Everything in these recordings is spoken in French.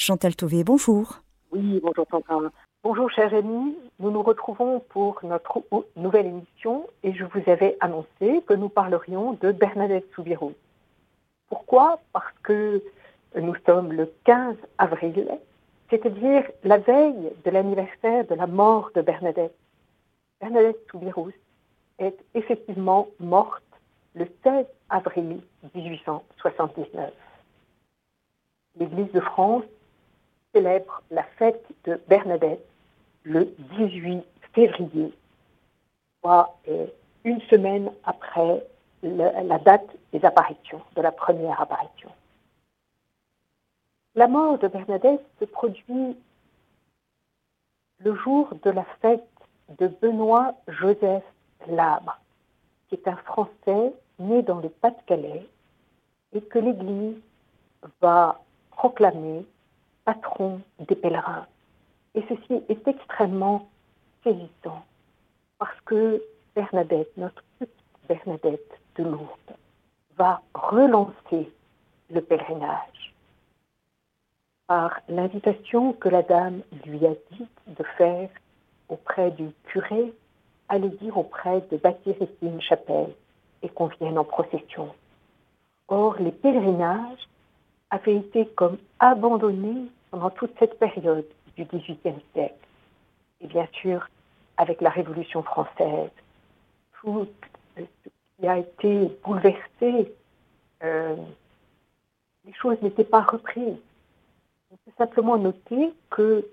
Chantal Tauvé, bonjour. Oui, bonjour Sandra. Bonjour chers amis, nous nous retrouvons pour notre nouvelle émission et je vous avais annoncé que nous parlerions de Bernadette Soubirous. Pourquoi? Parce que nous sommes le 15 avril, c'est-à-dire la veille de l'anniversaire de la mort de Bernadette. Bernadette Soubirous est effectivement morte le 16 avril 1879. L'Église de France célèbre la fête de Bernadette le 18 février, soit une semaine après la date des apparitions, de la première apparition. La mort de Bernadette se produit le jour de la fête de Benoît Joseph Labre, qui est un Français né dans le Pas-de-Calais et que l'Église va proclamer patron des pèlerins. Et ceci est extrêmement saisissant parce que Bernadette, notre petite Bernadette de Lourdes, va relancer le pèlerinage par l'invitation que la dame lui a dit de faire auprès du curé, aller dire auprès de bâtir ici une chapelle et qu'on vienne en procession. Or, les pèlerinages avaient été comme abandonnés pendant toute cette période du XVIIIe siècle. Et bien sûr, avec la Révolution française, tout ce qui a été bouleversé, euh, les choses n'étaient pas reprises. On peut simplement noter que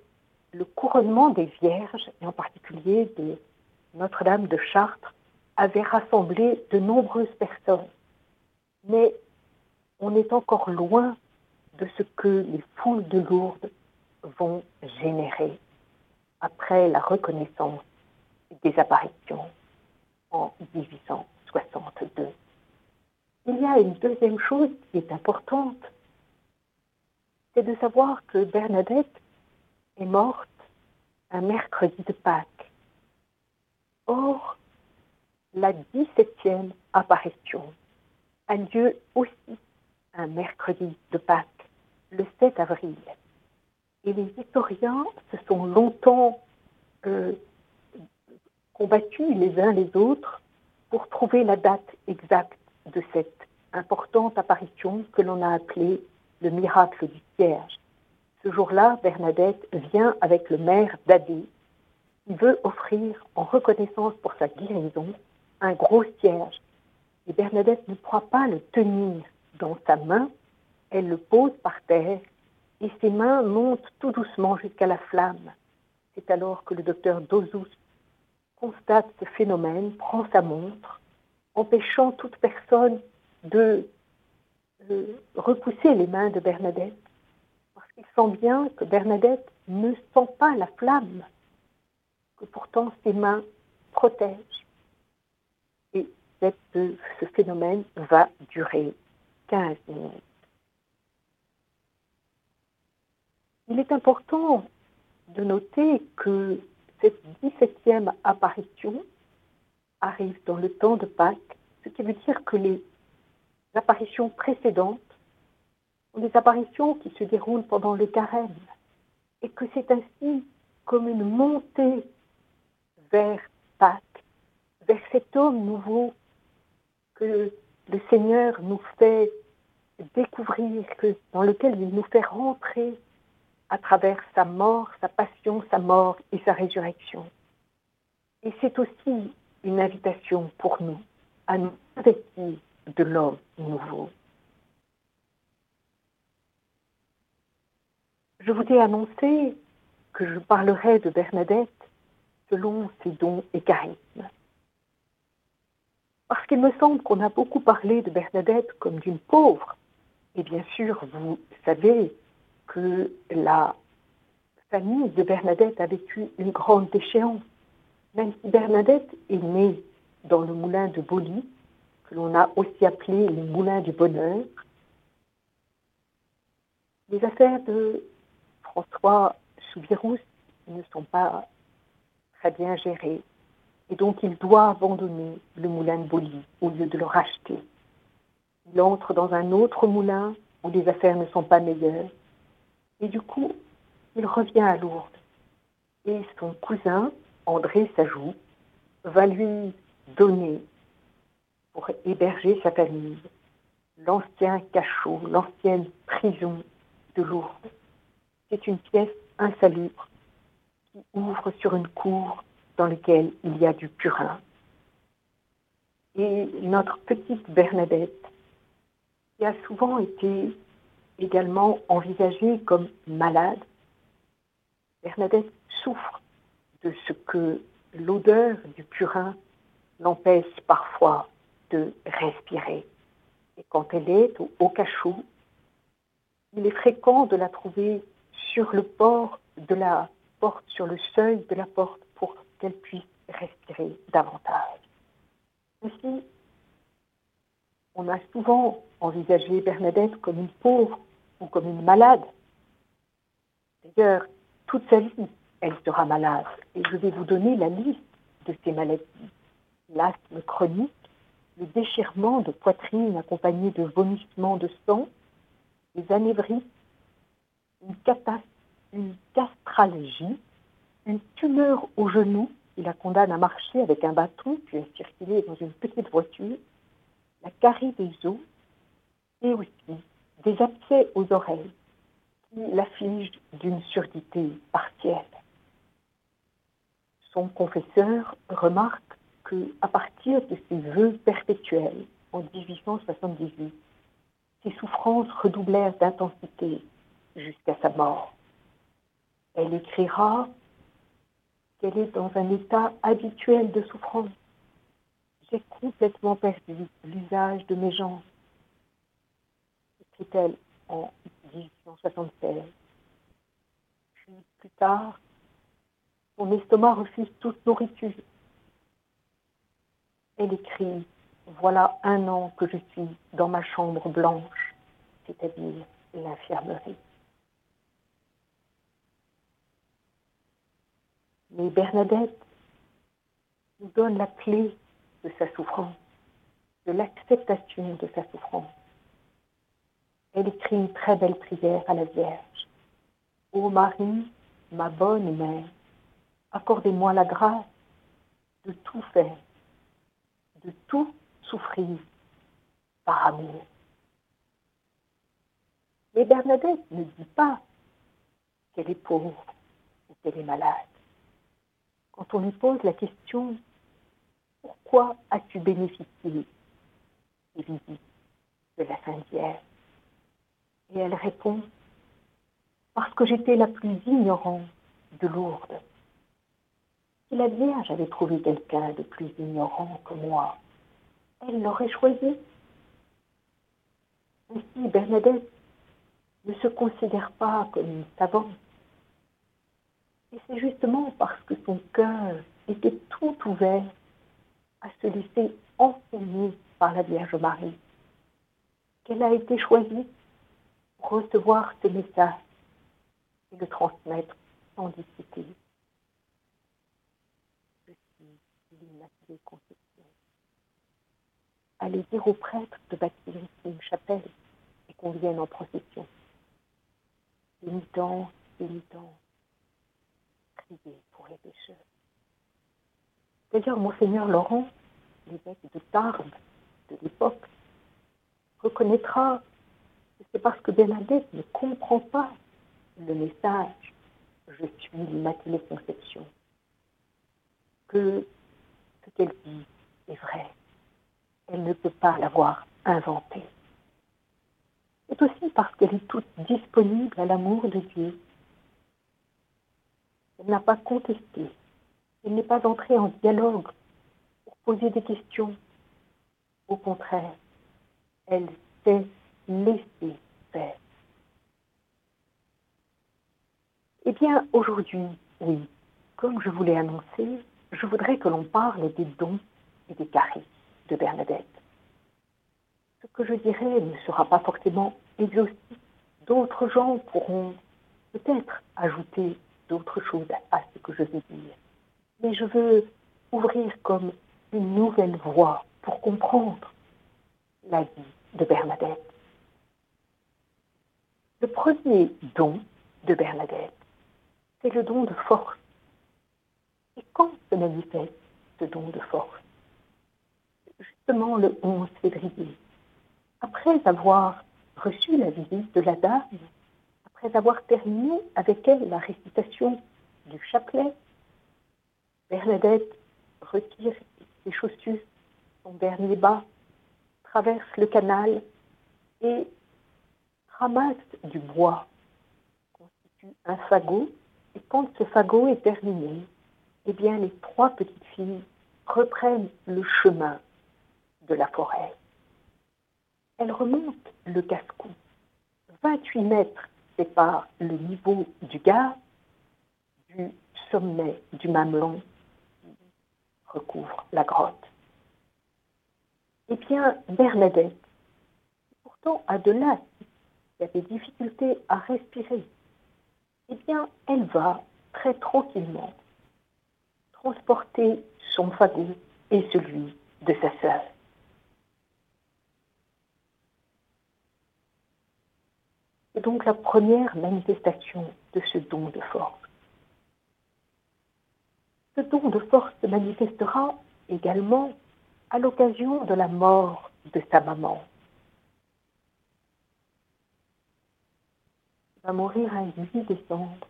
le couronnement des Vierges, et en particulier de Notre-Dame de Chartres, avait rassemblé de nombreuses personnes. Mais on est encore loin de ce que les foules de Lourdes vont générer après la reconnaissance des apparitions en 1862. Il y a une deuxième chose qui est importante, c'est de savoir que Bernadette est morte un mercredi de Pâques. Or, la 17e apparition a lieu aussi un mercredi de Pâques, le 7 avril. Et les historiens se sont longtemps euh, combattus les uns les autres pour trouver la date exacte de cette importante apparition que l'on a appelée le miracle du cierge. Ce jour-là, Bernadette vient avec le maire d'Adé. Il veut offrir, en reconnaissance pour sa guérison, un gros cierge. Et Bernadette ne croit pas le tenir dans sa main. Elle le pose par terre et ses mains montent tout doucement jusqu'à la flamme. C'est alors que le docteur Dozus constate ce phénomène, prend sa montre, empêchant toute personne de repousser les mains de Bernadette, parce qu'il sent bien que Bernadette ne sent pas la flamme, que pourtant ses mains protègent. Et ce phénomène va durer 15 minutes. Il est important de noter que cette 17e apparition arrive dans le temps de Pâques, ce qui veut dire que les apparitions précédentes sont des apparitions qui se déroulent pendant le carême et que c'est ainsi comme une montée vers Pâques, vers cet homme nouveau que le Seigneur nous fait découvrir, que, dans lequel il nous fait rentrer à travers sa mort, sa passion, sa mort et sa résurrection. Et c'est aussi une invitation pour nous à nous investir de l'homme nouveau. Je vous ai annoncé que je parlerai de Bernadette selon ses dons et charismes. Parce qu'il me semble qu'on a beaucoup parlé de Bernadette comme d'une pauvre. Et bien sûr, vous savez que la famille de Bernadette a vécu une grande déchéance. Même si Bernadette est née dans le moulin de Boli, que l'on a aussi appelé le moulin du bonheur, les affaires de François Soubirous ne sont pas très bien gérées et donc il doit abandonner le moulin de Boli au lieu de le racheter. Il entre dans un autre moulin où les affaires ne sont pas meilleures Et du coup, il revient à Lourdes. Et son cousin, André Sajou, va lui donner pour héberger sa famille l'ancien cachot, l'ancienne prison de Lourdes. C'est une pièce insalubre qui ouvre sur une cour dans laquelle il y a du purin. Et notre petite Bernadette, qui a souvent été également envisagée comme malade, Bernadette souffre de ce que l'odeur du purin l'empêche parfois de respirer. Et quand elle est au, cachot, il est fréquent de la trouver sur le port de la porte, sur le seuil de la porte, pour qu'elle puisse respirer davantage. On a souvent envisagé Bernadette comme une pauvre ou comme une malade. D'ailleurs, toute sa vie, elle sera malade. Et je vais vous donner la liste de ces maladies. L'asthme chronique, le déchirement de poitrine accompagné de vomissements de sang, les anévrismes, une, une une tumeur au genou qui la condamne à marcher avec un bâton puis à circuler dans une petite voiture, la carie des os et aussi des abcès aux oreilles qui l'affligent d'une surdité partielle. Son confesseur remarque qu'à partir de ses vœux perpétuels en 1878, ses souffrances redoublèrent d'intensité jusqu'à sa mort. Elle écrira qu'elle est dans un état habituel de souffrance. Complètement perdu l'usage de mes jambes. Écrit-elle en 1876. Puis plus tard, son estomac refuse toute nourriture. Elle écrit Voilà un an que je suis dans ma chambre blanche, c'est-à-dire l'infirmerie. Mais Bernadette nous donne la clé de sa souffrance, de l'acceptation de sa souffrance. Elle écrit une très belle prière à la Vierge. Ô Marie, ma bonne mère, accordez-moi la grâce de tout faire, de tout souffrir par amour. Mais Bernadette ne dit pas qu'elle est pauvre ou qu'elle est malade quand on lui pose la question Pourquoi as-tu bénéficié des visites de la Sainte Vierge? Et elle répond Parce que j'étais la plus ignorante de Lourdes. Si la Vierge avait trouvé quelqu'un de plus ignorant que moi, elle l'aurait choisi. Ainsi, Bernadette ne se considère pas comme une savante et c'est justement parce que son cœur était tout ouvert à se laisser enseigner par la Vierge Marie qu'elle a été choisie pour recevoir ce message et le transmettre sans discuter. Je suis Conception. Allez dire aux prêtres de bâtir une chapelle et qu'on vienne en procession. Pénitence, pénitence pour les pécheurs. D'ailleurs, Monseigneur Laurent, l'évêque de Tarbes de l'époque, reconnaîtra que c'est parce que Bernadette ne comprend pas le message Je suis l'Immaculée Conception que ce qu'elle dit est vrai. Elle ne peut pas l'avoir inventé. C'est aussi parce qu'elle est toute disponible à l'amour de Dieu elle n'a pas contesté. Elle n'est pas entrée en dialogue pour poser des questions. Au contraire, elle s'est laissée faire. Eh bien, aujourd'hui, oui, comme je vous l'ai annoncé, je voudrais que l'on parle des dons et des caries de Bernadette. Ce que je dirais ne sera pas forcément exhaustif. D'autres gens pourront peut-être ajouter d'autres choses à ce que je vais dire. Mais je veux ouvrir comme une nouvelle voie pour comprendre la vie de Bernadette. Le premier don de Bernadette, c'est le don de force. Et quand se manifeste ce don de force Justement le 11 février, après avoir reçu la visite de la dame, après avoir terminé avec elle la récitation du chapelet, Bernadette retire ses chaussures, son dernier bas, traverse le canal et ramasse du bois, constitue un fagot, et quand ce fagot est terminé, eh bien les trois petites filles reprennent le chemin de la forêt. Elles remontent le casse-cou. 28 mètres séparent le niveau du gars du sommet du mamelon recouvre la grotte. Eh bien, Bernadette, pourtant à de là, qui avait difficulté à respirer, eh bien, elle va très tranquillement transporter son fagot et celui de sa sœur. C'est donc la première manifestation de ce don de force. Ce don de force se manifestera également à l'occasion de la mort de sa maman. Elle va mourir un 8 décembre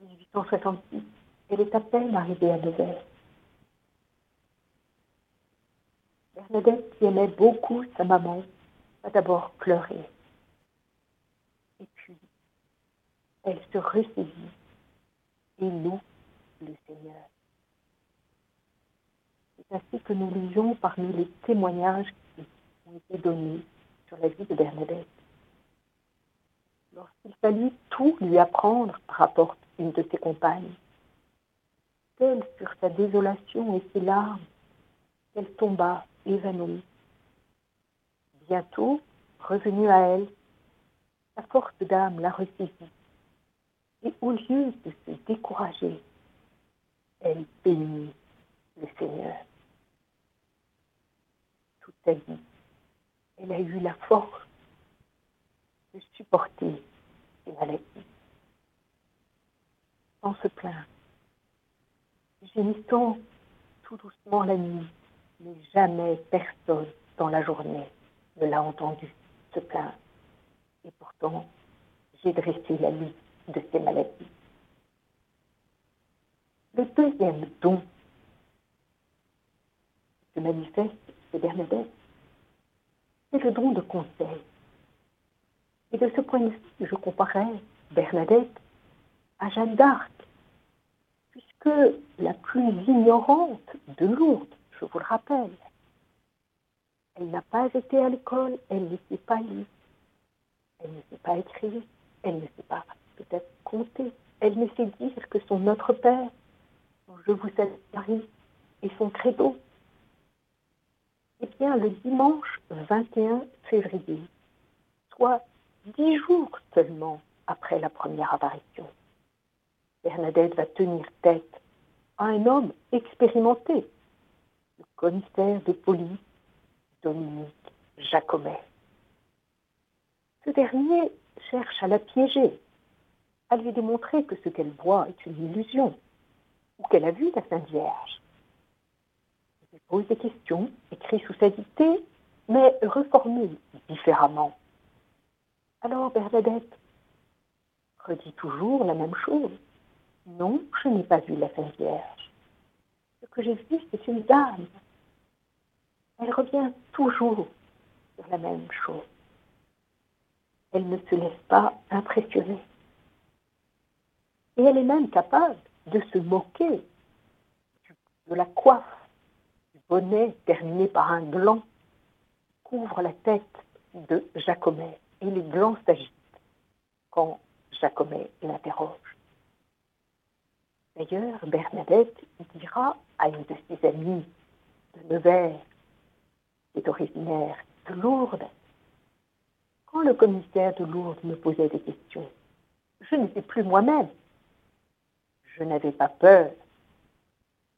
1866. Elle est à peine arrivée à Nevers. Bernadette, qui aimait beaucoup sa maman, va d'abord pleurer. Et puis, elle se ressaisit et loue le Seigneur. C'est ainsi que nous lisons parmi les témoignages qui ont été donnés sur la vie de Bernadette. Lorsqu'il fallut tout lui apprendre, rapporte une de ses compagnes, telle furent sa désolation et ses larmes qu'elle tomba évanouie. Bientôt, revenue à elle, sa forte d'âme la ressaisit. Et au lieu de se décourager, elle bénit le Seigneur. Toute sa vie, elle a eu la force de supporter ses maladies sans se plaindre, gémissant tout doucement la nuit, mais jamais personne dans la journée ne l'a entendu se plaindre. Et pourtant, j'ai dressé la liste de ses maladies. Le deuxième don qui se manifeste Bernadette, c'est le don de conseil. Et de ce point de vue, je comparais Bernadette à Jeanne d'Arc, puisque la plus ignorante de Lourdes, je vous le rappelle, elle n'a pas été à l'école, elle ne sait pas lire, elle ne sait pas écrire, elle ne sait pas peut-être compter, elle ne sait dire que son Notre Père, je vous salue Marie, et son credo. Eh bien, le dimanche 21 février, soit dix jours seulement après la première apparition, Bernadette va tenir tête à un homme expérimenté, le commissaire de police Dominique Jacomet. Ce dernier cherche à la piéger, à lui démontrer que ce qu'elle voit est une illusion, qu'elle a vu la Sainte Vierge. Il pose des questions, écrit sous sa dictée, mais reformule différemment. Alors Bernadette redit toujours la même chose. Non, je n'ai pas vu la Sainte Vierge. Ce que j'ai vu, c'est une dame. Elle revient toujours sur la même chose. Elle ne se laisse pas impressionner. Et elle est même capable de se moquer de la coiffe, du bonnet terminé par un gland couvre la tête de Jacomet. Et les glands s'agitent quand Jacomet l'interroge. D'ailleurs, Bernadette dira à une de ses amies de Nevers, qui est originaire de Lourdes, quand le commissaire de Lourdes me posait des questions, je n'étais plus moi-même. Je n'avais pas peur.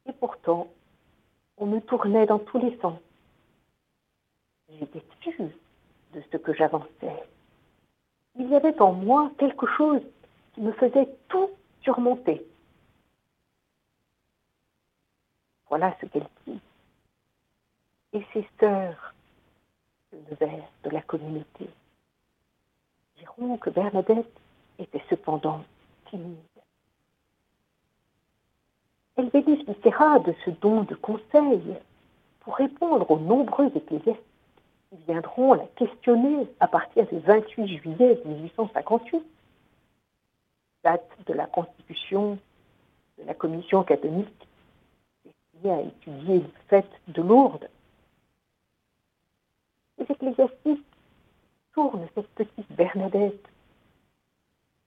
Et pourtant, on me tournait dans tous les sens. J'étais sûre de ce que j'avançais. Il y avait en moi quelque chose qui me faisait tout surmonter. Voilà ce qu'elle dit. Et ses sœurs de verre de la communauté diront que Bernadette était cependant timide. Elle bénéficiera de ce don de conseil pour répondre aux nombreux ecclésiastiques qui viendront la questionner à partir du 28 juillet 1858, date de la constitution de la commission catholique destinée à étudier le fait de Lourdes. Les ecclésiastiques tournent cette petite Bernadette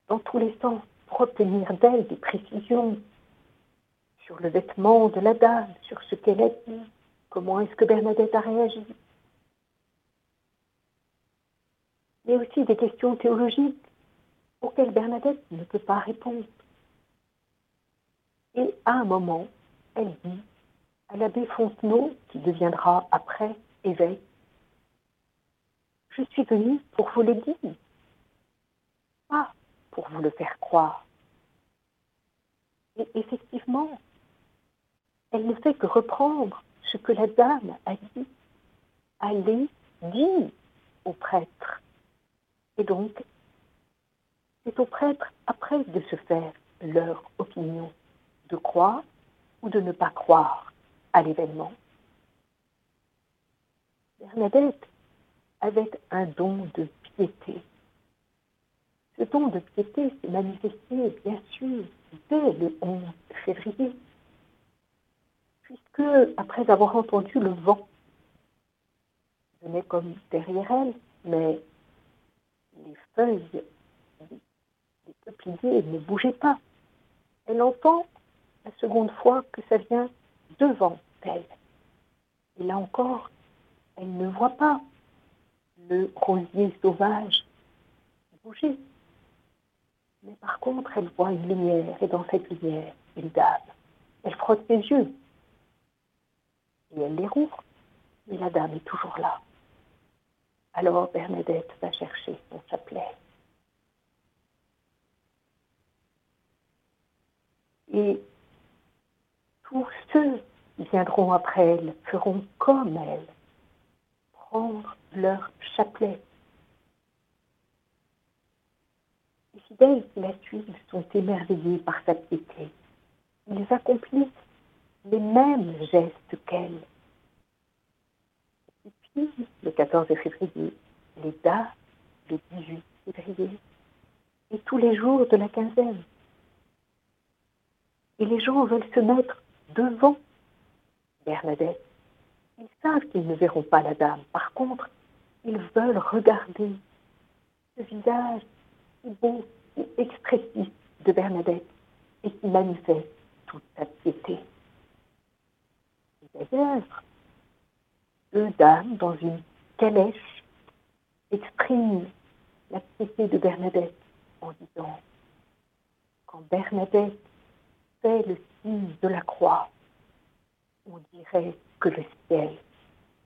dans tous les sens pour obtenir d'elle des précisions sur le vêtement de la dame, sur ce qu'elle a dit, comment est-ce que Bernadette a réagi. Mais aussi des questions théologiques auxquelles Bernadette ne peut pas répondre. Et à un moment, elle dit à l'abbé Fontenot, qui deviendra après évêque, Je suis venue pour vous le dire, pas pour vous le faire croire. Et effectivement, elle ne fait que reprendre ce que la dame a dit. Allez, dit au prêtre. Et donc, c'est au prêtre après de se faire leur opinion, de croire ou de ne pas croire à l'événement. Bernadette avait un don de piété. Ce don de piété s'est manifesté, bien sûr, dès le 11 février puisque après avoir entendu le vent, venait comme derrière elle, mais les feuilles des peupliers ne bougeaient pas. Elle entend la seconde fois que ça vient devant elle. Et là encore, elle ne voit pas le rosier sauvage bouger. Mais par contre, elle voit une lumière, et dans cette lumière, une dame. Elle frotte ses yeux, et elle les rouvre, mais la dame est toujours là. Alors Bernadette va chercher son chapelet. Et tous ceux qui viendront après elle feront comme elle, prendre leur chapelet. Les fidèles qui la suivent sont émerveillés par sa piété. Ils accomplissent les mêmes gestes qu'elle. Et puis, le 14 février, les dates, le 18 février, et tous les jours de la quinzaine. Et les gens veulent se mettre devant Bernadette. Ils savent qu'ils ne verront pas la dame. Par contre, ils veulent regarder ce visage si beau, et expressif de Bernadette et qui manifeste toute sa piété. Deux dames dans une calèche expriment la piété de Bernadette en disant Quand Bernadette fait le signe de la croix, on dirait que le ciel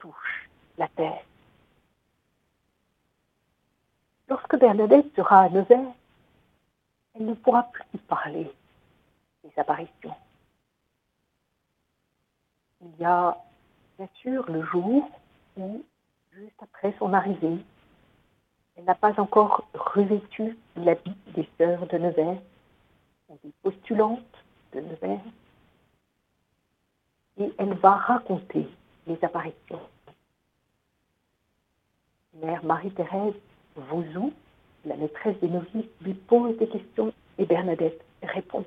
touche la terre. Lorsque Bernadette sera à Nevers, elle ne pourra plus parler des apparitions il y a bien sûr le jour où, juste après son arrivée, elle n'a pas encore revêtu l'habit des sœurs de Nevers ou des postulantes de Nevers. Et elle va raconter les apparitions. Mère Marie-Thérèse Vauzou, la maîtresse des novices, lui pose des questions et Bernadette répond.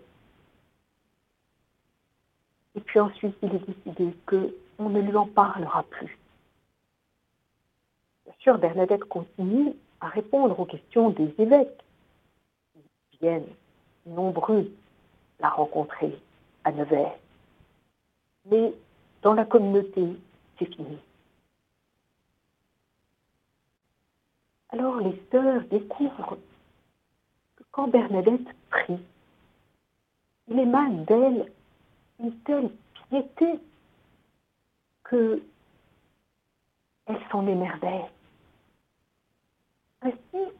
Et puis ensuite, il est décidé qu'on ne lui en parlera plus. Bien sûr, Bernadette continue à répondre aux questions des évêques qui viennent nombreux la rencontrer à Nevers. Mais dans la communauté, c'est fini. Alors les sœurs découvrent que quand Bernadette prie, il émane d'elle une telle piété que elle s'en émerveille. Ainsi,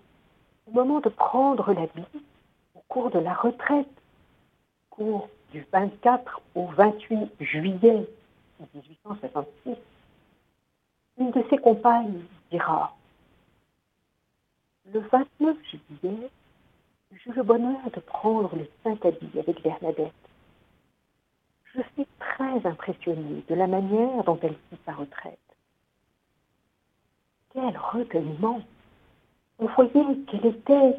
au moment de prendre l'habit, au cours de la retraite, cours du 24 au 28 juillet 1866, une de ses compagnes dira Le 29 juillet, j'eus le bonheur de prendre le Saint-Habit avec Bernadette. Je suis très impressionnée de la manière dont elle fit sa retraite. Quel recueillement On voyait qu'elle était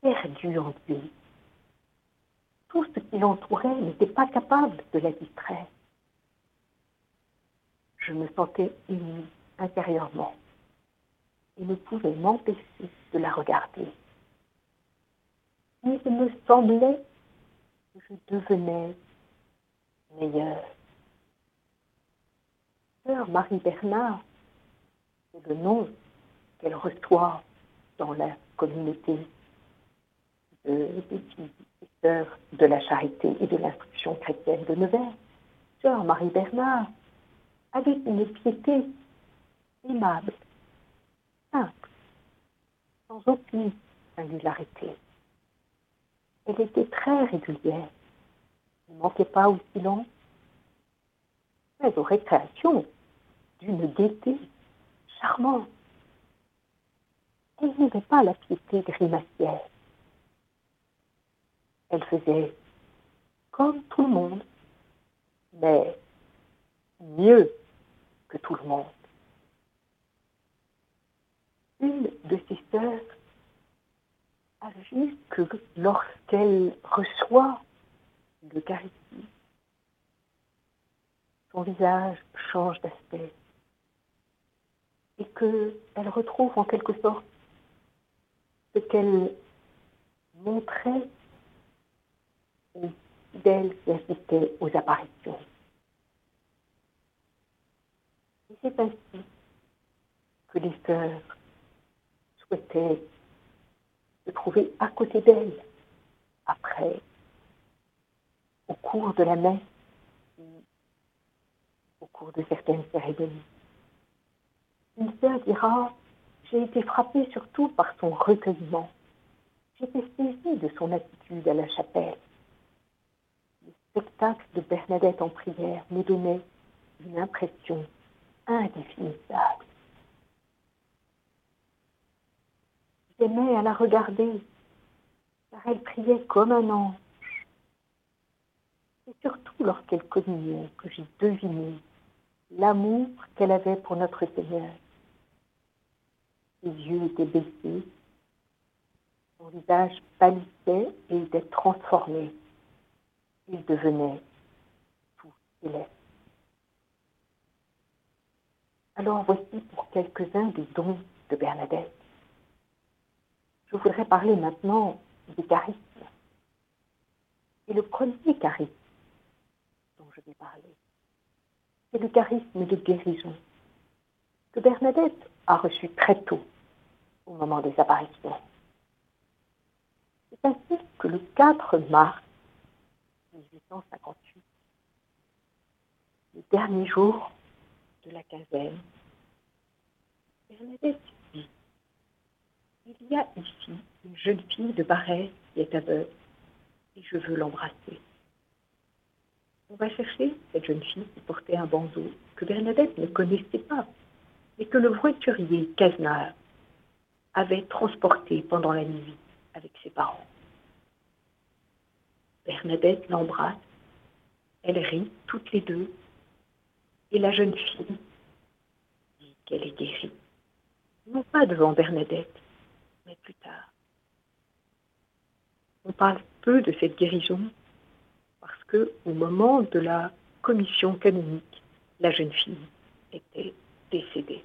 perdue en lui. Tout ce qui l'entourait n'était pas capable de la distraire. Je me sentais émue intérieurement et ne pouvais m'empêcher de la regarder. Il me semblait que je devenais meilleure. Sœur Marie Bernard, c'est le nom qu'elle reçoit dans la communauté des filles et sœurs de la charité et de l'instruction chrétienne de Nevers. Sœur Marie Bernard avait une piété aimable, simple, sans aucune singularité. Elle était très régulière, ne manquait pas au silence, mais aux récréations d'une gaieté charmante. Elle n'avait pas la piété grimacière. Elle faisait comme tout le monde, mais mieux que tout le monde. Une de ses sœurs a vu que lorsqu'elle reçoit l'Eucharistie, son visage change d'aspect et qu'elle retrouve en quelque sorte ce qu'elle montrait d'elle qui assistait aux apparitions. Et c'est ainsi que les sœurs souhaitaient se trouver à côté d'elle après, au cours de la messe, au cours de certaines cérémonies. Une sœur dira, j'ai été frappée surtout par son recueillement. J'étais saisie de son attitude à la chapelle. Le spectacle de Bernadette en prière me donnait une impression indéfinissable. J'aimais à la regarder, car elle priait comme un ange. C'est surtout lorsqu'elle communiait que j'ai deviné l'amour qu'elle avait pour notre Seigneur. Ses yeux étaient baissés, son visage pâlissait et était transformé. Il devenait tout céleste. Alors voici pour quelques-uns des dons de Bernadette. Je voudrais parler maintenant du charisme. Et le premier charisme je vais parler, c'est le charisme de guérison que Bernadette a reçu très tôt au moment des apparitions. C'est ainsi que le 4 mars 1858, le dernier jour de la quinzaine, Bernadette dit Il y a ici une jeune fille de Barret qui est aveugle et je veux l'embrasser. On va chercher cette jeune fille qui portait un bandeau que Bernadette ne connaissait pas et que le voiturier Cazenard avait transporté pendant la nuit avec ses parents. Bernadette l'embrasse, elle rit toutes les deux, et la jeune fille dit qu'elle est guérie. Non pas devant Bernadette, mais plus tard. On parle peu de cette guérison que au moment de la commission canonique, la jeune fille était décédée.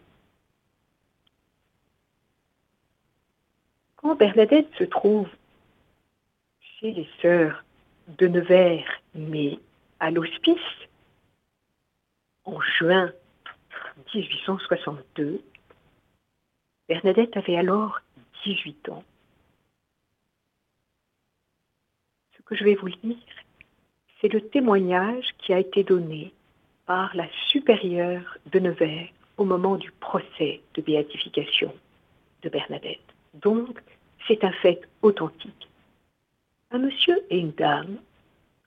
Quand Bernadette se trouve chez les sœurs de Nevers, mais à l'hospice, en juin 1862, Bernadette avait alors 18 ans. Ce que je vais vous lire, c'est le témoignage qui a été donné par la supérieure de Nevers au moment du procès de béatification de Bernadette. Donc, c'est un fait authentique. Un monsieur et une dame,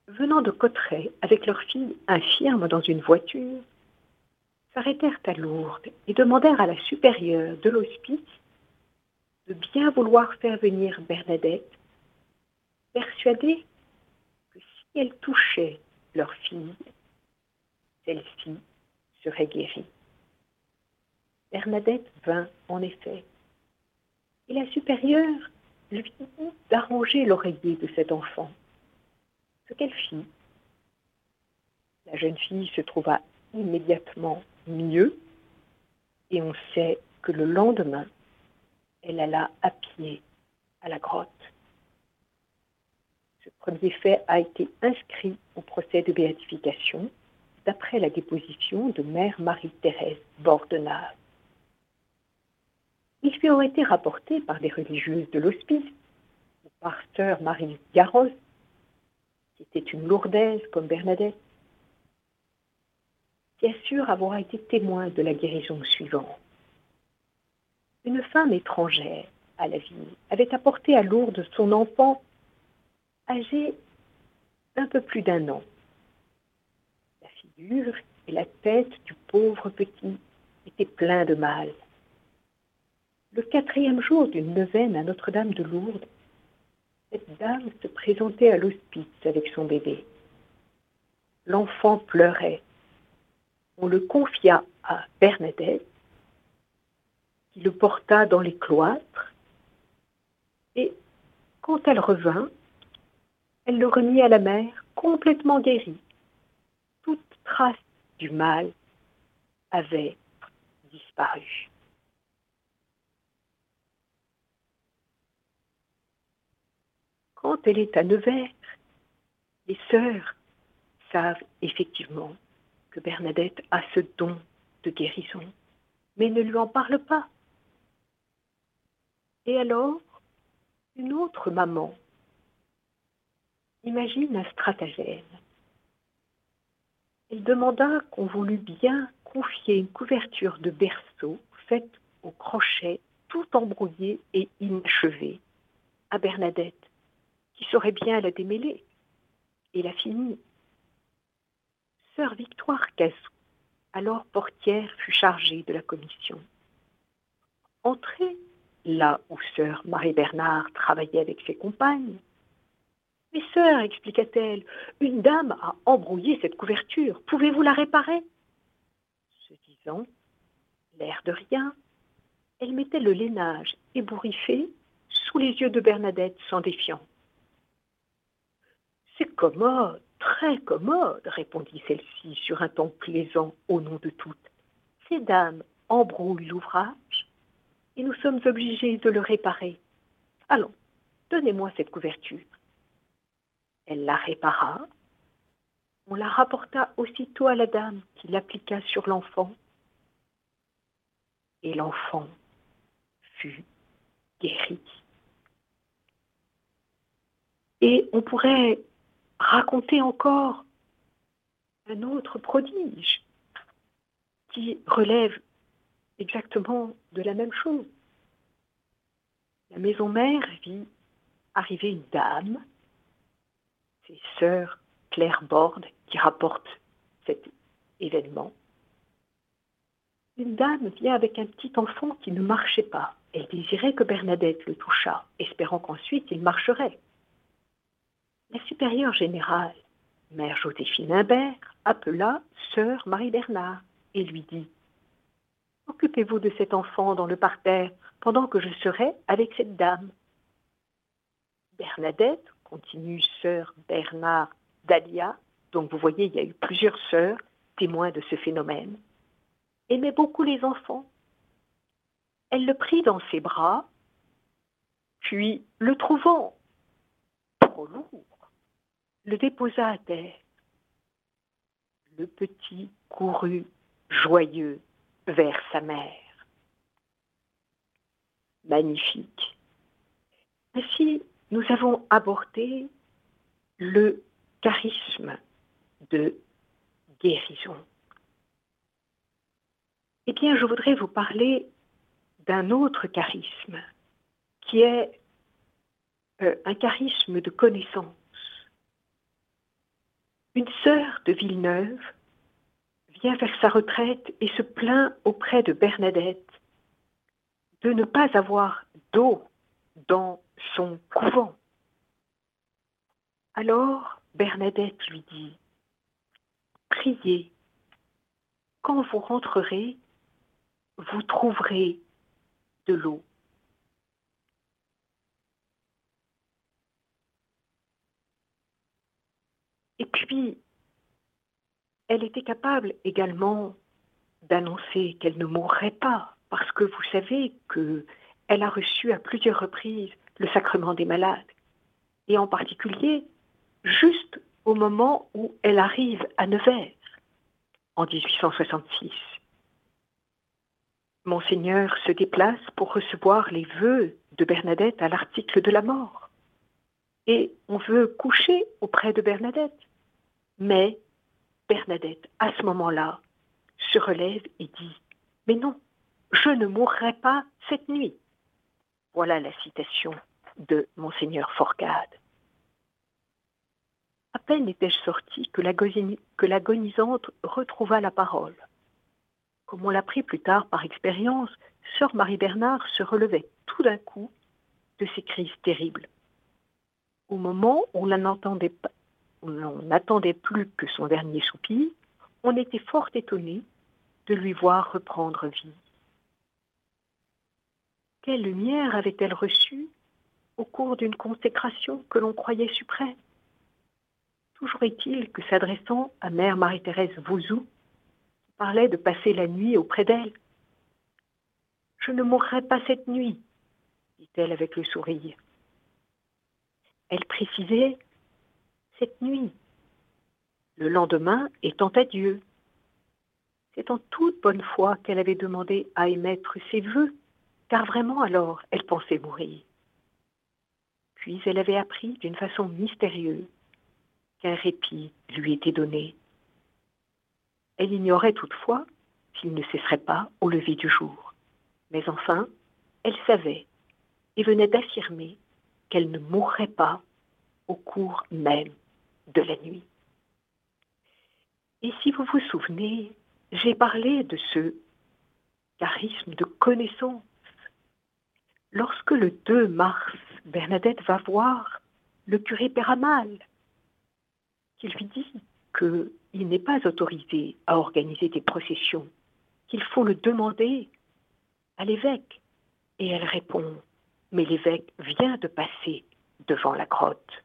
venant de Cotteret avec leur fille infirme dans une voiture, s'arrêtèrent à Lourdes et demandèrent à la supérieure de l'hospice de bien vouloir faire venir Bernadette, persuadée si elle touchait leur fille, celle-ci serait guérie. Bernadette vint, en effet, et la supérieure lui dit d'arranger l'oreiller de cet enfant. Ce qu'elle fit. La jeune fille se trouva immédiatement mieux, et on sait que le lendemain, elle alla à pied à la grotte. Premier fait a été inscrit au procès de béatification d'après la déposition de Mère Marie-Thérèse Bordenave. Il lui aurait été rapporté par des religieuses de l'hospice, ou par sœur Marie Garros, qui était une lourdaise comme Bernadette, qui assure avoir été témoin de la guérison suivante. Une femme étrangère à la ville avait apporté à Lourdes son enfant âgé d'un peu plus d'un an. La figure et la tête du pauvre petit étaient pleins de mal. Le quatrième jour d'une neuvaine à Notre-Dame de Lourdes, cette dame se présentait à l'hospice avec son bébé. L'enfant pleurait. On le confia à Bernadette, qui le porta dans les cloîtres, et quand elle revint, elle le remit à la mère complètement guéri. Toute trace du mal avait disparu. Quand elle est à Nevers, les sœurs savent effectivement que Bernadette a ce don de guérison, mais ne lui en parlent pas. Et alors, une autre maman imagine un stratagème. Elle demanda qu'on voulût bien confier une couverture de berceau faite au crochet, tout embrouillée et inachevée, à Bernadette qui saurait bien la démêler et la finir. Sœur Victoire Cassou, alors portière, fut chargée de la commission. Entrée là où sœur Marie-Bernard travaillait avec ses compagnes. Sœur, expliqua-t-elle, une dame a embrouillé cette couverture. Pouvez-vous la réparer? Ce disant, l'air de rien, elle mettait le lainage ébouriffé sous les yeux de Bernadette sans défiance. C'est commode, très commode, répondit celle-ci sur un ton plaisant au nom de toutes. Ces dames embrouillent l'ouvrage et nous sommes obligés de le réparer. Allons, donnez-moi cette couverture. Elle la répara. On la rapporta aussitôt à la dame qui l'appliqua sur l'enfant. Et l'enfant fut guéri. Et on pourrait raconter encore un autre prodige qui relève exactement de la même chose. La maison mère vit arriver une dame, sœur Claire Borde qui rapporte cet événement. Une dame vient avec un petit enfant qui ne marchait pas. Elle désirait que Bernadette le touchât, espérant qu'ensuite il marcherait. La supérieure générale, mère Joséphine Imbert, appela sœur Marie-Bernard et lui dit Occupez-vous de cet enfant dans le parterre pendant que je serai avec cette dame. Bernadette, continue sœur Bernard Dalia, donc vous voyez, il y a eu plusieurs sœurs témoins de ce phénomène, aimait beaucoup les enfants. Elle le prit dans ses bras, puis, le trouvant trop lourd, le déposa à terre. Le petit courut joyeux vers sa mère. Magnifique. Ainsi, nous avons abordé le charisme de guérison. Eh bien, je voudrais vous parler d'un autre charisme qui est euh, un charisme de connaissance. Une sœur de Villeneuve vient vers sa retraite et se plaint auprès de Bernadette de ne pas avoir d'eau dans son couvent. Alors Bernadette lui dit, Priez, quand vous rentrerez, vous trouverez de l'eau. Et puis, elle était capable également d'annoncer qu'elle ne mourrait pas, parce que vous savez qu'elle a reçu à plusieurs reprises le sacrement des malades, et en particulier juste au moment où elle arrive à Nevers, en 1866. Monseigneur se déplace pour recevoir les vœux de Bernadette à l'article de la mort. Et on veut coucher auprès de Bernadette. Mais Bernadette, à ce moment-là, se relève et dit Mais non, je ne mourrai pas cette nuit. Voilà la citation de Monseigneur Forcade. À peine était-je sortie que l'agonisante retrouva la parole. Comme on l'apprit plus tard par expérience, sœur Marie-Bernard se relevait tout d'un coup de ces crises terribles. Au moment où on n'attendait plus que son dernier soupir, on était fort étonné de lui voir reprendre vie. Quelle lumière avait-elle reçue au cours d'une consécration que l'on croyait suprême? Toujours est-il que s'adressant à Mère Marie-Thérèse Vouzou, parlait de passer la nuit auprès d'elle. Je ne mourrai pas cette nuit, dit-elle avec le sourire. Elle précisait cette nuit, le lendemain étant adieu. C'est en toute bonne foi qu'elle avait demandé à émettre ses voeux, car vraiment alors elle pensait mourir. Puis elle avait appris d'une façon mystérieuse qu'un répit lui était donné. Elle ignorait toutefois s'il ne cesserait pas au lever du jour. Mais enfin, elle savait et venait d'affirmer qu'elle ne mourrait pas au cours même de la nuit. Et si vous vous souvenez, j'ai parlé de ce charisme de connaissance. Lorsque le 2 mars, Bernadette va voir le curé Péramal, qu'il lui dit qu'il n'est pas autorisé à organiser des processions, qu'il faut le demander à l'évêque. Et elle répond, mais l'évêque vient de passer devant la grotte.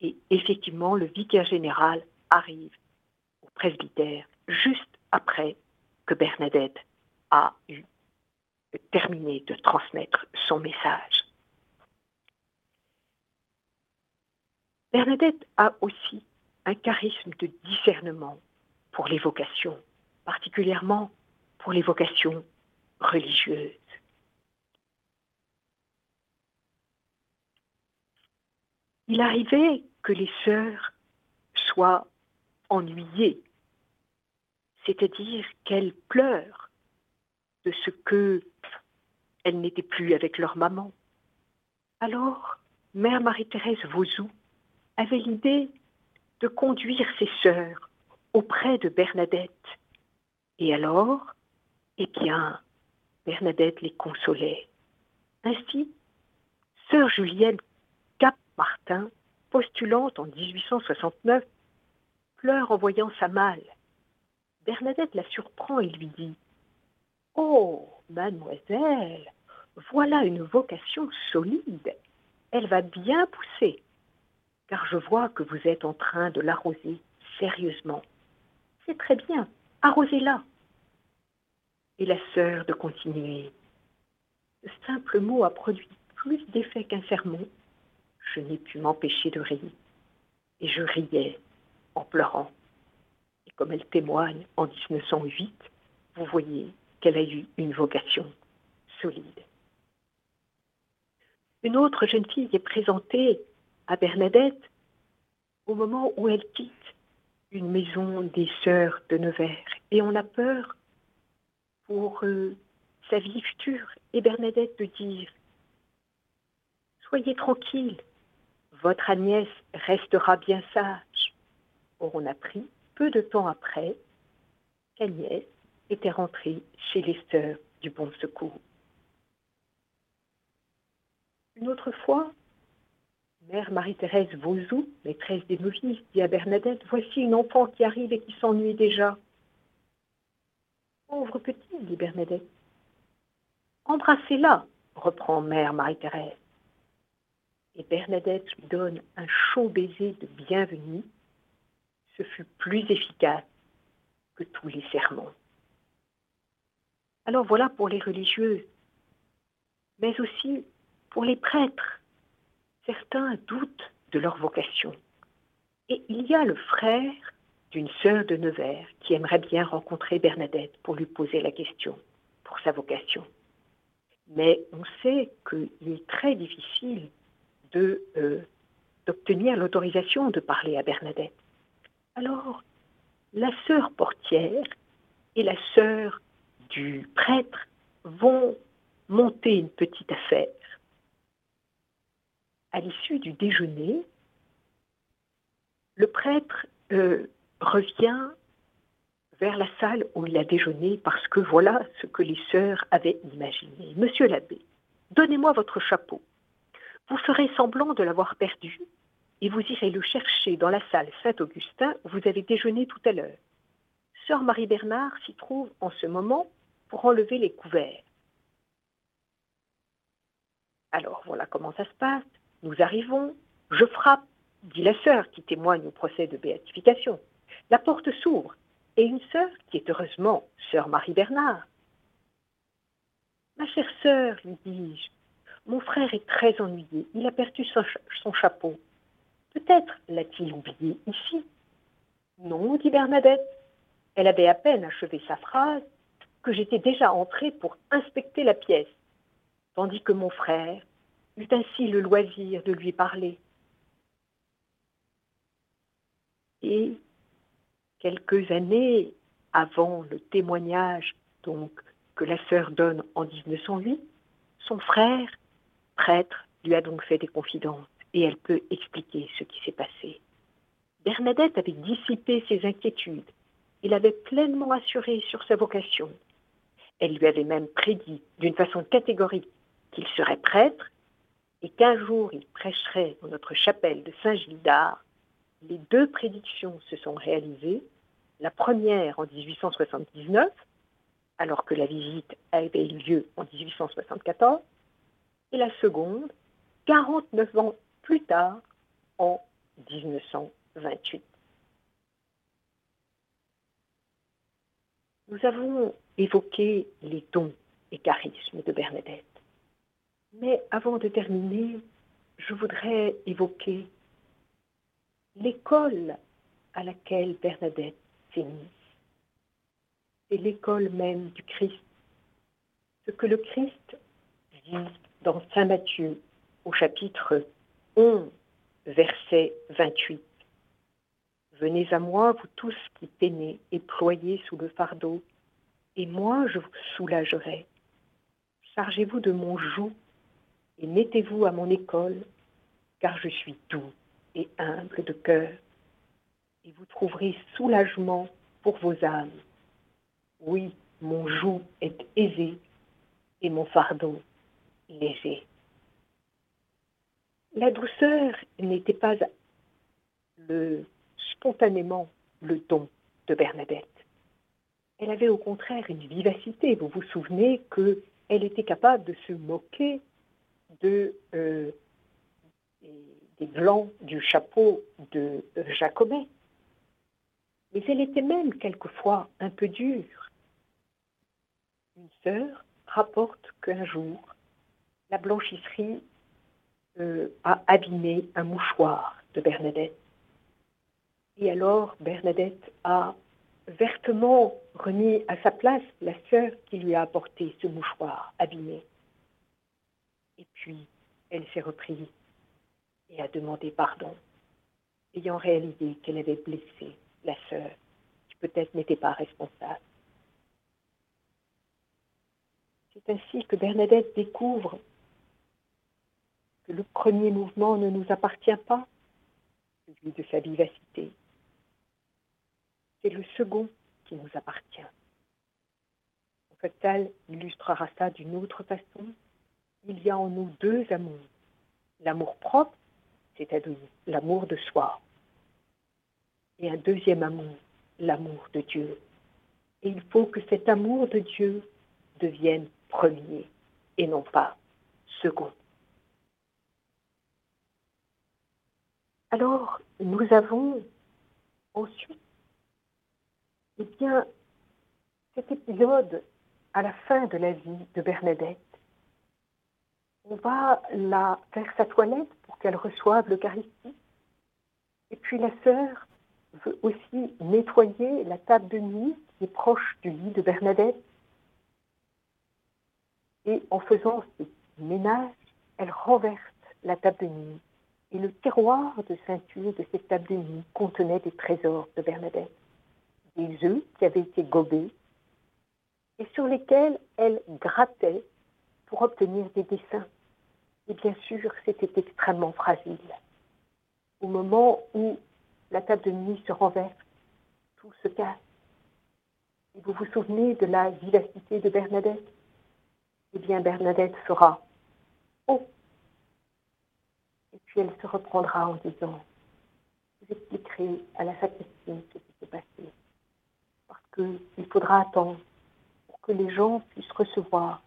Et effectivement, le vicaire général arrive au presbytère juste après que Bernadette a eu terminé de transmettre son message. Bernadette a aussi un charisme de discernement pour les vocations, particulièrement pour les vocations religieuses. Il arrivait que les sœurs soient ennuyées, c'est-à-dire qu'elles pleurent de ce que elles n'étaient plus avec leur maman. Alors, Mère Marie-Thérèse Vauzou avait l'idée de conduire ses sœurs auprès de Bernadette. Et alors, eh bien, Bernadette les consolait. Ainsi, sœur Julienne Cap-Martin, postulante en 1869, pleure en voyant sa malle. Bernadette la surprend et lui dit Oh, mademoiselle, voilà une vocation solide. Elle va bien pousser car je vois que vous êtes en train de l'arroser sérieusement. C'est très bien, arrosez-la. Et la sœur de continuer. Ce simple mot a produit plus d'effet qu'un sermon. Je n'ai pu m'empêcher de rire. Et je riais en pleurant. Et comme elle témoigne en 1908, vous voyez qu'elle a eu une vocation solide. Une autre jeune fille est présentée à Bernadette au moment où elle quitte une maison des sœurs de Nevers. Et on a peur pour euh, sa vie future. Et Bernadette de dire Soyez tranquille, Votre Agnès restera bien sage. Or, on apprit peu de temps après qu'Agnès était rentrée chez les sœurs du Bon Secours. Une autre fois, Mère Marie-Thérèse Vauzou, maîtresse des novices, dit à Bernadette Voici une enfant qui arrive et qui s'ennuie déjà. Pauvre petite, dit Bernadette. Embrassez-la, reprend Mère Marie-Thérèse. Et Bernadette lui donne un chaud baiser de bienvenue. Ce fut plus efficace que tous les sermons. Alors voilà pour les religieuses, mais aussi pour les prêtres. Certains doutent de leur vocation. Et il y a le frère d'une sœur de Nevers qui aimerait bien rencontrer Bernadette pour lui poser la question pour sa vocation. Mais on sait qu'il est très difficile euh, d'obtenir l'autorisation de parler à Bernadette. Alors, la sœur portière et la sœur du prêtre vont monter une petite affaire. À l'issue du déjeuner, le prêtre euh, revient vers la salle où il a déjeuné parce que voilà ce que les sœurs avaient imaginé. Monsieur l'abbé, donnez-moi votre chapeau. Vous ferez semblant de l'avoir perdu et vous irez le chercher dans la salle Saint-Augustin où vous avez déjeuné tout à l'heure. Sœur Marie-Bernard s'y trouve en ce moment pour enlever les couverts. Alors voilà comment ça se passe. Nous arrivons, je frappe, dit la sœur qui témoigne au procès de béatification. La porte s'ouvre et une sœur, qui est heureusement sœur Marie-Bernard. Ma chère sœur, lui dis-je, mon frère est très ennuyé, il a perdu son, son chapeau. Peut-être l'a-t-il oublié ici. Non, dit Bernadette. Elle avait à peine achevé sa phrase que j'étais déjà entrée pour inspecter la pièce, tandis que mon frère eut ainsi le loisir de lui parler. Et quelques années avant le témoignage donc que la sœur donne en 1908, son frère, prêtre, lui a donc fait des confidences et elle peut expliquer ce qui s'est passé. Bernadette avait dissipé ses inquiétudes. Il avait pleinement assuré sur sa vocation. Elle lui avait même prédit d'une façon catégorique qu'il serait prêtre et qu'un jour il prêcherait dans notre chapelle de Saint-Gildard. Les deux prédictions se sont réalisées. La première en 1879, alors que la visite avait eu lieu en 1874, et la seconde, 49 ans plus tard, en 1928. Nous avons évoqué les dons et charismes de Bernadette. Mais avant de terminer, je voudrais évoquer l'école à laquelle Bernadette s'est mise. C'est l'école même du Christ. Ce que le Christ dit dans Saint Matthieu au chapitre 11, verset 28. Venez à moi, vous tous qui peinez et ployez sous le fardeau, et moi je vous soulagerai. Chargez-vous de mon joug et mettez-vous à mon école, car je suis doux et humble de cœur, et vous trouverez soulagement pour vos âmes. Oui, mon joug est aisé et mon fardeau léger. La douceur n'était pas le, spontanément le don de Bernadette. Elle avait au contraire une vivacité. Vous vous souvenez qu'elle était capable de se moquer euh, des blancs du chapeau de Jacomet. Mais elle était même quelquefois un peu dure. Une sœur rapporte qu'un jour, la blanchisserie euh, a abîmé un mouchoir de Bernadette. Et alors Bernadette a vertement remis à sa place la sœur qui lui a apporté ce mouchoir abîmé. Et puis, elle s'est reprise et a demandé pardon, ayant réalisé qu'elle avait blessé la sœur, qui peut-être n'était pas responsable. C'est ainsi que Bernadette découvre que le premier mouvement ne nous appartient pas, celui de sa vivacité. C'est le second qui nous appartient. Fatal illustrera ça d'une autre façon. Il y a en nous deux amours. L'amour propre, c'est-à-dire l'amour de soi, et un deuxième amour, l'amour de Dieu. Et il faut que cet amour de Dieu devienne premier et non pas second. Alors, nous avons ensuite, eh bien, cet épisode à la fin de la vie de Bernadette. On va la faire sa toilette pour qu'elle reçoive l'Eucharistie. Et puis la sœur veut aussi nettoyer la table de nuit qui est proche du lit de Bernadette. Et en faisant ce ménage, elle renverse la table de nuit. Et le tiroir de ceinture de cette table de nuit contenait des trésors de Bernadette. Des œufs qui avaient été gobés, et sur lesquels elle grattait pour obtenir des dessins. Et bien sûr, c'était extrêmement fragile. Au moment où la table de nuit se renverse, tout se casse. Et vous vous souvenez de la vivacité de Bernadette? Eh bien, Bernadette sera Oh Et puis elle se reprendra en disant Vous expliquerez à la sacristie ce qui s'est passé. Qu'il faudra attendre pour que les gens puissent recevoir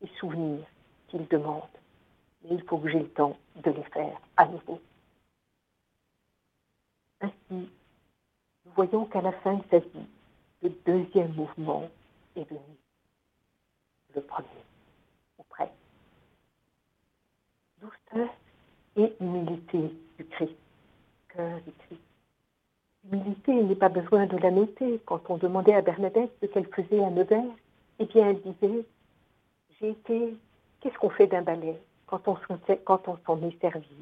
les souvenirs qu'ils demandent. Mais il faut que j'ai le temps de les faire à nouveau. Ainsi, nous voyons qu'à la fin de sa vie, le deuxième mouvement est venu. Le premier, presque. Douceur et humilité du Christ, cœur du Christ. Humilité, il n'est pas besoin de la noter. Quand on demandait à Bernadette ce qu'elle faisait à Nevers, eh bien, elle disait J'ai été. Qu'est-ce qu'on fait d'un balai quand on s'en est servi?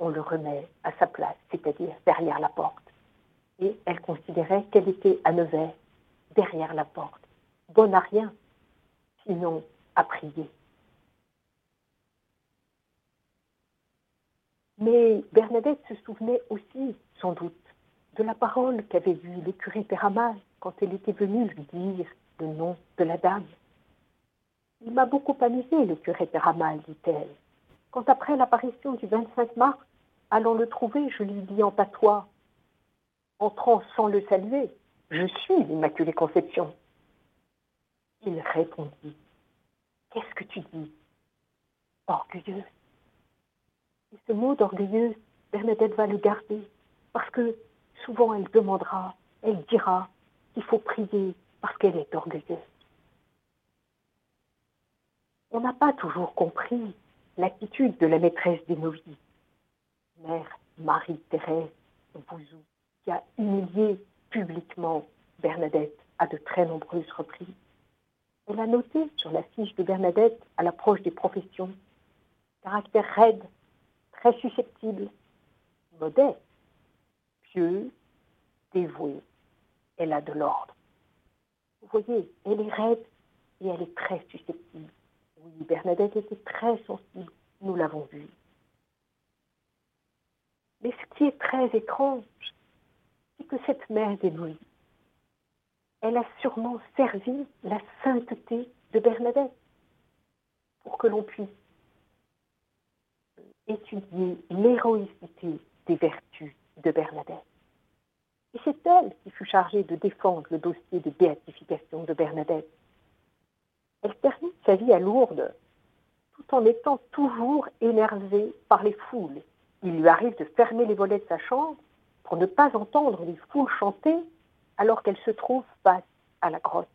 On le remet à sa place, c'est-à-dire derrière la porte. Et elle considérait qu'elle était à Nevers, derrière la porte, bonne à rien, sinon à prier. Mais Bernadette se souvenait aussi, sans doute, de la parole qu'avait vue le curé Péramal quand elle était venue lui dire le nom de la dame. Il m'a beaucoup amusé, le curé Péramal, dit-elle quand après l'apparition du 25 mars, allant le trouver, je lui dis en patois, entrant sans le saluer, je suis l'Immaculée Conception. Il répondit, qu'est-ce que tu dis? Orgueilleuse. Et ce mot d'orgueilleuse, Bernadette va le garder, parce que souvent elle demandera, elle dira qu'il faut prier parce qu'elle est orgueilleuse. On n'a pas toujours compris l'attitude de la maîtresse des novices, mère Marie-Thérèse Bouzou, qui a humilié publiquement Bernadette à de très nombreuses reprises. Elle a noté sur la fiche de Bernadette, à l'approche des professions, caractère raide, très susceptible, modeste, pieux, dévoué. Elle a de l'ordre. Vous voyez, elle est raide et elle est très susceptible. Oui, Bernadette était très sensible, nous l'avons vu. Mais ce qui est très étrange, c'est que cette mère d'Héloïse, elle a sûrement servi la sainteté de Bernadette pour que l'on puisse étudier l'héroïcité des vertus de Bernadette. Et c'est elle qui fut chargée de défendre le dossier de béatification de Bernadette elle termine sa vie à Lourdes, tout en étant toujours énervée par les foules. Il lui arrive de fermer les volets de sa chambre pour ne pas entendre les foules chanter alors qu'elle se trouve face à la grotte.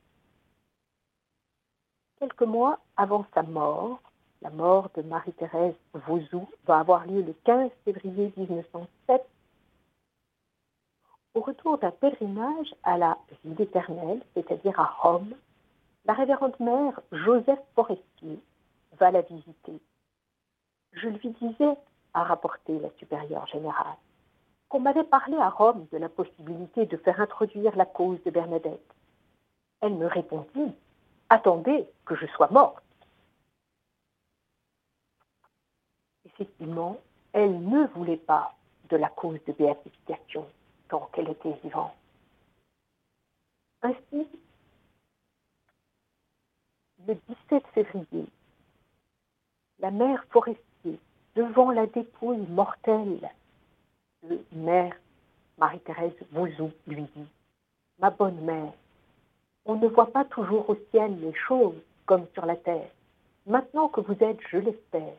Quelques mois avant sa mort, la mort de Marie-Thérèse Vauzou va avoir lieu le 15 février 1907. Au retour d'un pèlerinage à la ville éternelle, c'est-à-dire à Rome, la révérende mère Joseph Forestier va la visiter. Je lui disais, a rapporté la supérieure générale, qu'on m'avait parlé à Rome de la possibilité de faire introduire la cause de Bernadette. Elle me répondit Attendez que je sois morte. effectivement, elle ne voulait pas de la cause de béatification tant qu'elle était vivante. Ainsi, le 17 février, la mère Forestier, devant la dépouille mortelle de mère Marie-Thérèse Bouzou, lui dit Ma bonne mère, on ne voit pas toujours au ciel les choses comme sur la terre. Maintenant que vous êtes, je l'espère,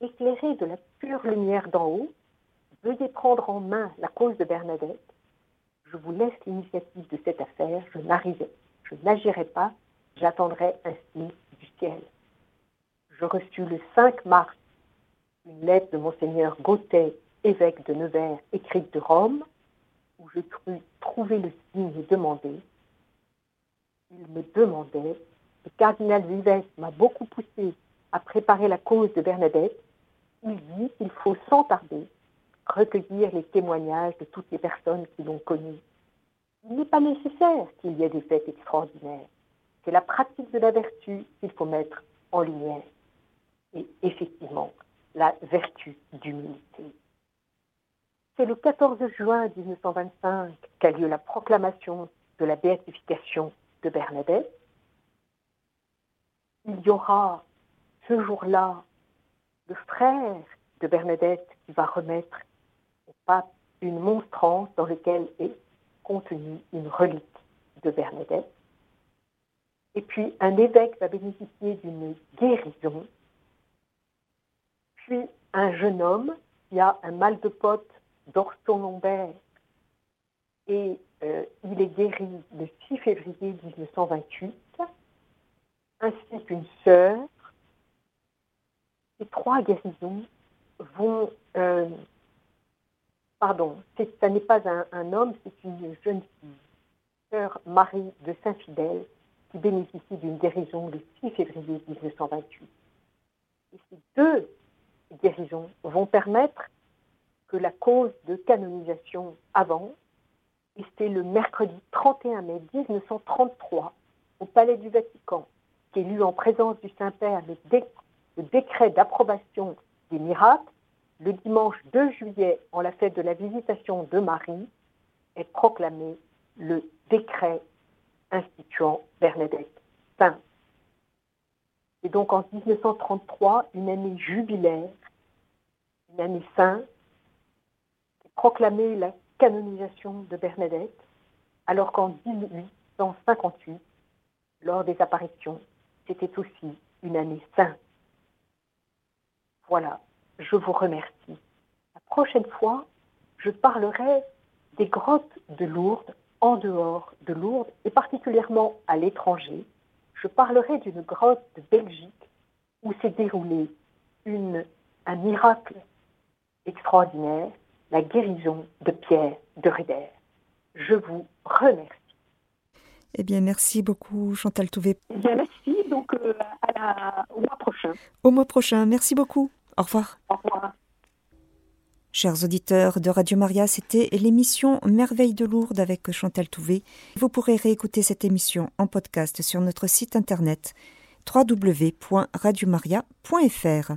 éclairé de la pure lumière d'en haut, veuillez prendre en main la cause de Bernadette. Je vous laisse l'initiative de cette affaire. Je n'arriverai, je n'agirai pas. J'attendrai un signe du ciel. Je reçus le 5 mars une lettre de monseigneur Gauthier, évêque de Nevers, écrite de Rome, où je crus trouver le signe demandé. Il me demandait, le cardinal Vives m'a beaucoup poussé à préparer la cause de Bernadette. Il dit qu'il faut sans tarder recueillir les témoignages de toutes les personnes qui l'ont connue. Il n'est pas nécessaire qu'il y ait des fêtes extraordinaires. C'est la pratique de la vertu qu'il faut mettre en lumière. Et effectivement, la vertu d'humilité. C'est le 14 juin 1925 qu'a lieu la proclamation de la béatification de Bernadette. Il y aura ce jour-là le frère de Bernadette qui va remettre pape une monstrance dans laquelle est contenue une relique de Bernadette. Et puis un évêque va bénéficier d'une guérison. Puis un jeune homme qui a un mal de pote lombaire et euh, il est guéri le 6 février 1928, ainsi qu'une sœur. Ces trois guérisons vont... Euh, pardon, ce n'est pas un, homme, c'est une jeune fille, sœur Marie de Saint-Fidèle, qui bénéficie d'une guérison le 6 février 1928. Et ces deux guérisons vont permettre que la cause de canonisation avance. Et c'est le mercredi 31 mai 1933, au Palais du Vatican, qu'élu en présence du Saint-Père le, décret d'approbation des miracles, le dimanche 2 juillet, en la fête de la visitation de Marie, est proclamé le décret instituant Bernadette sainte. Et donc en 1933, une année jubilaire, une année sainte, proclamé la canonisation de Bernadette, alors qu'en 1858, lors des apparitions, c'était aussi une année sainte. Voilà, je vous remercie. La prochaine fois, je parlerai des grottes de Lourdes en dehors de Lourdes et particulièrement à l'étranger. Je parlerai d'une grotte de Belgique où s'est déroulé une, un miracle extraordinaire la guérison de Pierre de Rider. Je vous remercie. Eh bien, merci beaucoup, Chantal Touvé. Eh bien, merci. Donc, euh, au mois prochain. Au mois prochain. Merci beaucoup. Au revoir. Au revoir. Chers auditeurs de Radio Maria, c'était l'émission Merveille de Lourdes avec Chantal Touvé. Vous pourrez réécouter cette émission en podcast sur notre site internet www.radiomaria.fr.